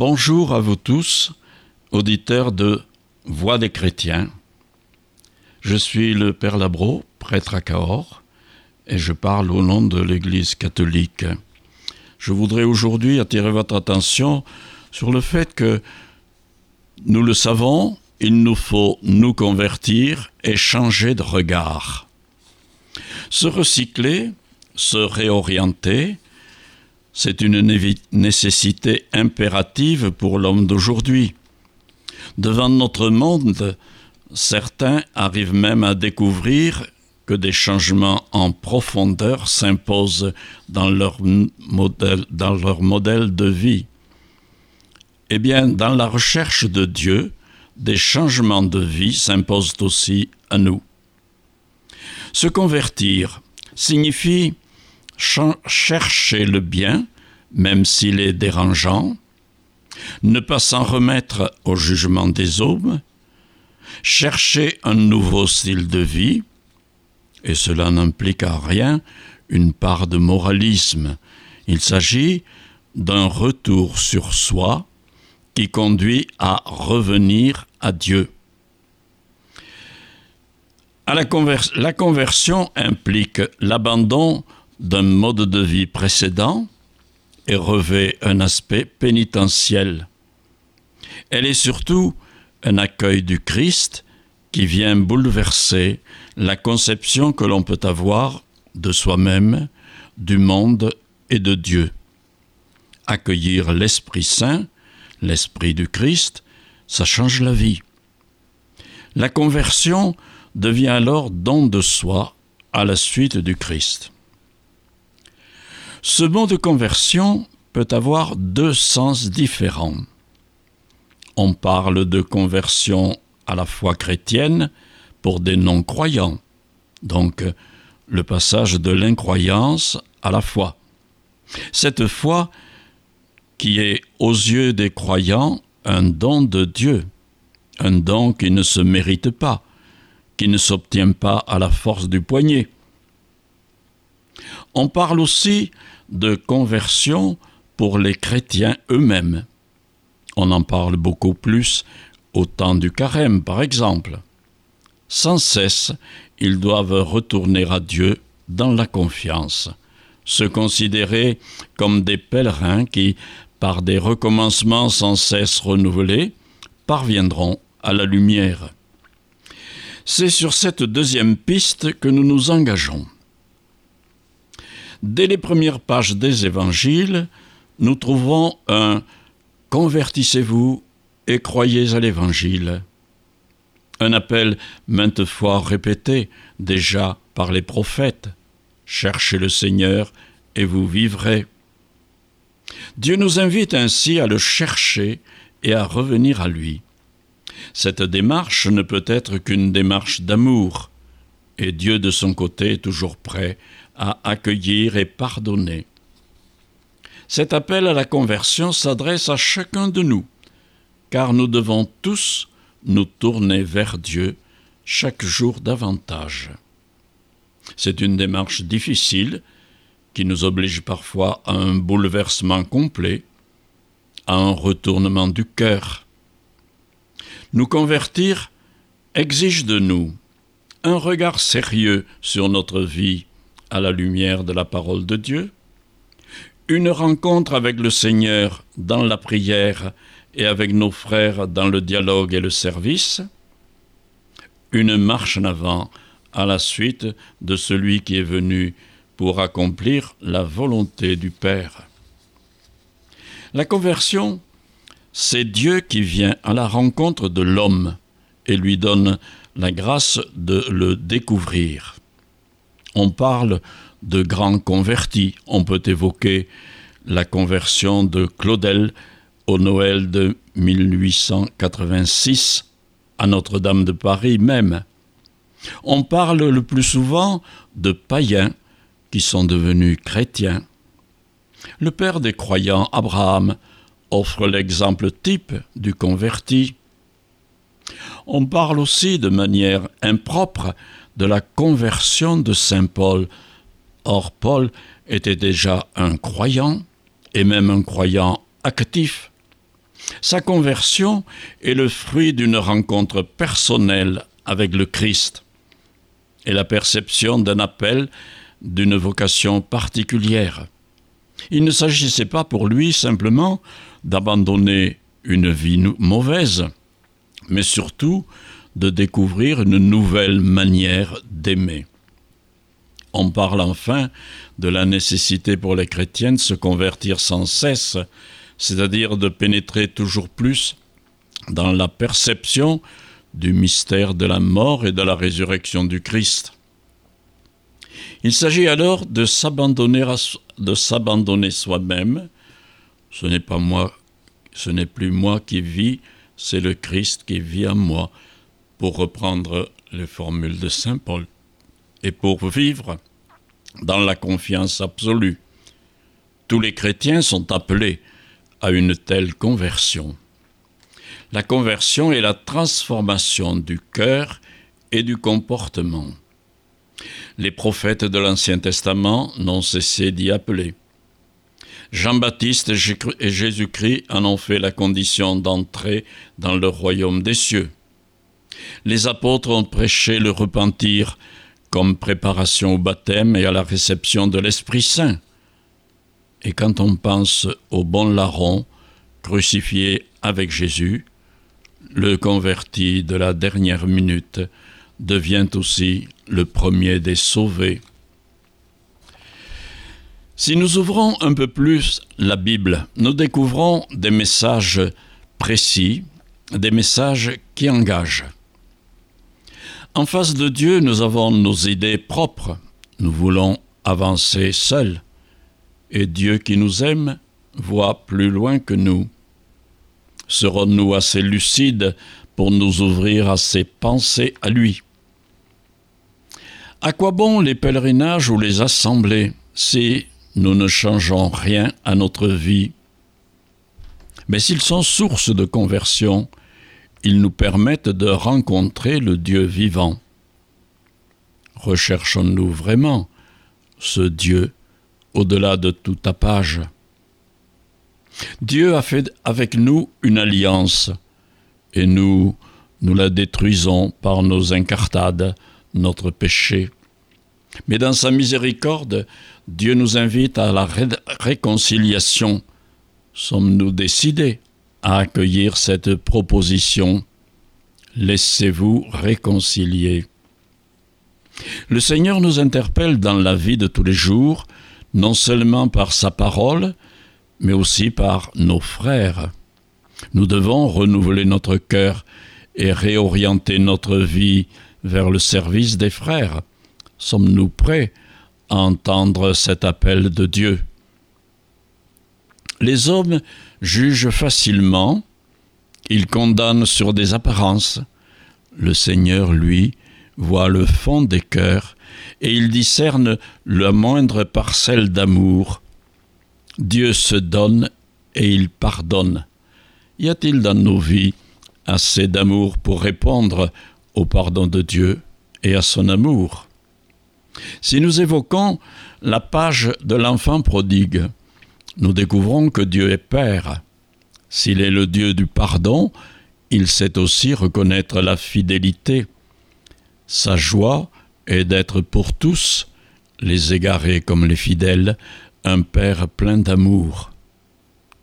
Bonjour à vous tous, auditeurs de Voix des chrétiens. Je suis le Père Labro, prêtre à Cahors, et je parle au nom de l'Église catholique. Je voudrais aujourd'hui attirer votre attention sur le fait que nous le savons, il nous faut nous convertir et changer de regard. Se recycler, se réorienter, c'est une nécessité impérative pour l'homme d'aujourd'hui. Devant notre monde, certains arrivent même à découvrir que des changements en profondeur s'imposent dans leur modèle, dans leur modèle de vie. Eh bien, dans la recherche de Dieu, des changements de vie s'imposent aussi à nous. Se convertir signifie chercher le bien, même s'il est dérangeant, ne pas s'en remettre au jugement des hommes, chercher un nouveau style de vie, et cela n'implique à rien une part de moralisme. Il s'agit d'un retour sur soi qui conduit à revenir à Dieu. À la, la conversion implique l'abandon d'un mode de vie précédent et revêt un aspect pénitentiel. Elle est surtout un accueil du Christ qui vient bouleverser la conception que l'on peut avoir de soi-même, du monde et de Dieu. Accueillir l'Esprit Saint, l'Esprit du Christ, ça change la vie. La conversion devient alors don de soi à la suite du Christ. Ce mot de conversion peut avoir deux sens différents. On parle de conversion à la foi chrétienne pour des non-croyants, donc le passage de l'incroyance à la foi. Cette foi qui est aux yeux des croyants un don de Dieu, un don qui ne se mérite pas, qui ne s'obtient pas à la force du poignet. On parle aussi de conversion pour les chrétiens eux-mêmes. On en parle beaucoup plus au temps du carême, par exemple. Sans cesse, ils doivent retourner à Dieu dans la confiance, se considérer comme des pèlerins qui, par des recommencements sans cesse renouvelés, parviendront à la lumière. C'est sur cette deuxième piste que nous nous engageons. Dès les premières pages des évangiles, nous trouvons un Convertissez-vous et croyez à l'Évangile. Un appel maintes fois répété déjà par les prophètes. Cherchez le Seigneur et vous vivrez. Dieu nous invite ainsi à le chercher et à revenir à lui. Cette démarche ne peut être qu'une démarche d'amour, et Dieu de son côté est toujours prêt à accueillir et pardonner. Cet appel à la conversion s'adresse à chacun de nous, car nous devons tous nous tourner vers Dieu chaque jour davantage. C'est une démarche difficile qui nous oblige parfois à un bouleversement complet, à un retournement du cœur. Nous convertir exige de nous un regard sérieux sur notre vie à la lumière de la parole de Dieu, une rencontre avec le Seigneur dans la prière et avec nos frères dans le dialogue et le service, une marche en avant à la suite de celui qui est venu pour accomplir la volonté du Père. La conversion, c'est Dieu qui vient à la rencontre de l'homme et lui donne la grâce de le découvrir on parle de grands convertis. On peut évoquer la conversion de Claudel au Noël de 1886 à Notre-Dame de Paris même. On parle le plus souvent de païens qui sont devenus chrétiens. Le père des croyants, Abraham, offre l'exemple type du converti. On parle aussi de manière impropre de la conversion de Saint Paul. Or, Paul était déjà un croyant, et même un croyant actif. Sa conversion est le fruit d'une rencontre personnelle avec le Christ et la perception d'un appel, d'une vocation particulière. Il ne s'agissait pas pour lui simplement d'abandonner une vie mauvaise, mais surtout de découvrir une nouvelle manière d'aimer. On parle enfin de la nécessité pour les chrétiens de se convertir sans cesse, c'est-à-dire de pénétrer toujours plus dans la perception du mystère de la mort et de la résurrection du Christ. Il s'agit alors de s'abandonner, soi-même. Ce n'est pas moi, ce n'est plus moi qui vis, c'est le Christ qui vit en moi, pour reprendre les formules de Saint Paul, et pour vivre dans la confiance absolue. Tous les chrétiens sont appelés à une telle conversion. La conversion est la transformation du cœur et du comportement. Les prophètes de l'Ancien Testament n'ont cessé d'y appeler. Jean-Baptiste et Jésus-Christ en ont fait la condition d'entrer dans le royaume des cieux. Les apôtres ont prêché le repentir comme préparation au baptême et à la réception de l'Esprit Saint. Et quand on pense au bon larron crucifié avec Jésus, le converti de la dernière minute devient aussi le premier des sauvés. Si nous ouvrons un peu plus la Bible, nous découvrons des messages précis, des messages qui engagent. En face de Dieu, nous avons nos idées propres. Nous voulons avancer seuls. Et Dieu qui nous aime voit plus loin que nous. Serons-nous assez lucides pour nous ouvrir à ses pensées à lui? À quoi bon les pèlerinages ou les assemblées si nous ne changeons rien à notre vie? Mais s'ils sont source de conversion, ils nous permettent de rencontrer le Dieu vivant. Recherchons-nous vraiment ce Dieu au-delà de tout tapage Dieu a fait avec nous une alliance, et nous, nous la détruisons par nos incartades, notre péché. Mais dans sa miséricorde, Dieu nous invite à la réconciliation. Sommes-nous décidés à accueillir cette proposition. Laissez-vous réconcilier. Le Seigneur nous interpelle dans la vie de tous les jours, non seulement par sa parole, mais aussi par nos frères. Nous devons renouveler notre cœur et réorienter notre vie vers le service des frères. Sommes-nous prêts à entendre cet appel de Dieu? Les hommes juge facilement, il condamne sur des apparences. Le Seigneur, lui, voit le fond des cœurs et il discerne la moindre parcelle d'amour. Dieu se donne et il pardonne. Y a-t-il dans nos vies assez d'amour pour répondre au pardon de Dieu et à son amour? Si nous évoquons la page de l'enfant prodigue, nous découvrons que Dieu est Père. S'il est le Dieu du pardon, il sait aussi reconnaître la fidélité. Sa joie est d'être pour tous, les égarés comme les fidèles, un Père plein d'amour.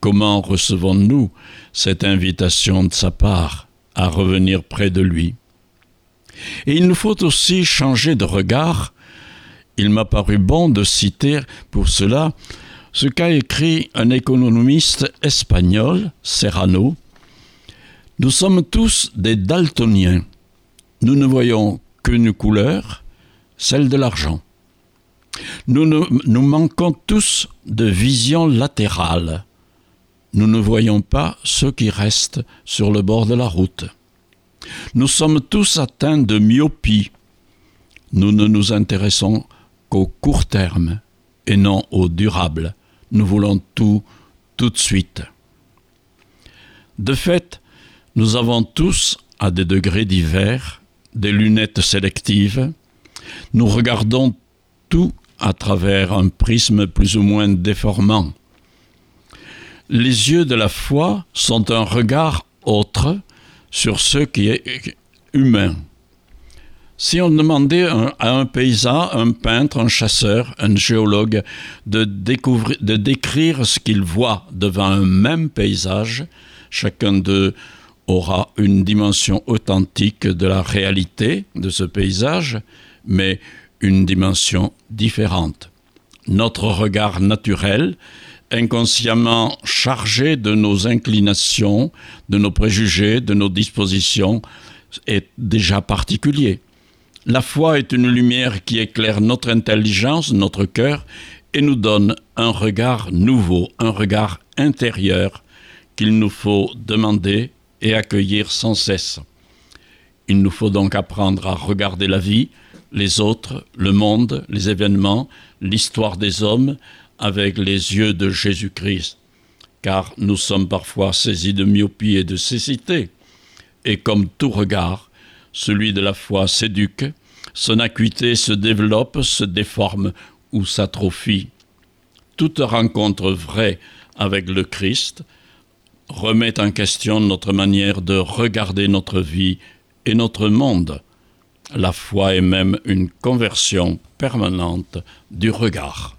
Comment recevons-nous cette invitation de sa part à revenir près de lui? Et il nous faut aussi changer de regard. Il m'a paru bon de citer pour cela ce qu'a écrit un économiste espagnol, Serrano. Nous sommes tous des daltoniens. Nous ne voyons qu'une couleur, celle de l'argent. Nous, manquons tous de vision latérale. Nous ne voyons pas ce qui reste sur le bord de la route. Nous sommes tous atteints de myopie. Nous ne nous intéressons qu'au court terme et non au durable nous voulons tout tout de suite. De fait, nous avons tous, à des degrés divers, des lunettes sélectives. Nous regardons tout à travers un prisme plus ou moins déformant. les yeux de la foi sont un regard autre sur ce qui est humain. Si on demandait à un paysan, un peintre, un chasseur, un géologue de, de décrire ce qu'il voit devant un même paysage, chacun d'eux aura une dimension authentique de la réalité de ce paysage, mais une dimension différente. Notre regard naturel, inconsciemment chargé de nos inclinations, de nos préjugés, de nos dispositions, est déjà particulier. La foi est une lumière qui éclaire notre intelligence, notre cœur, et nous donne un regard nouveau, un regard intérieur qu'il nous faut demander et accueillir sans cesse. Il nous faut donc apprendre à regarder la vie, les autres, le monde, les événements, l'histoire des hommes avec les yeux de Jésus-Christ, car nous sommes parfois saisis de myopie et de cécité, et comme tout regard, celui de la foi s'éduque, son acuité se développe, se déforme ou s'atrophie. Toute rencontre vraie avec le Christ remet en question notre manière de regarder notre vie et notre monde. La foi est même une conversion permanente du regard.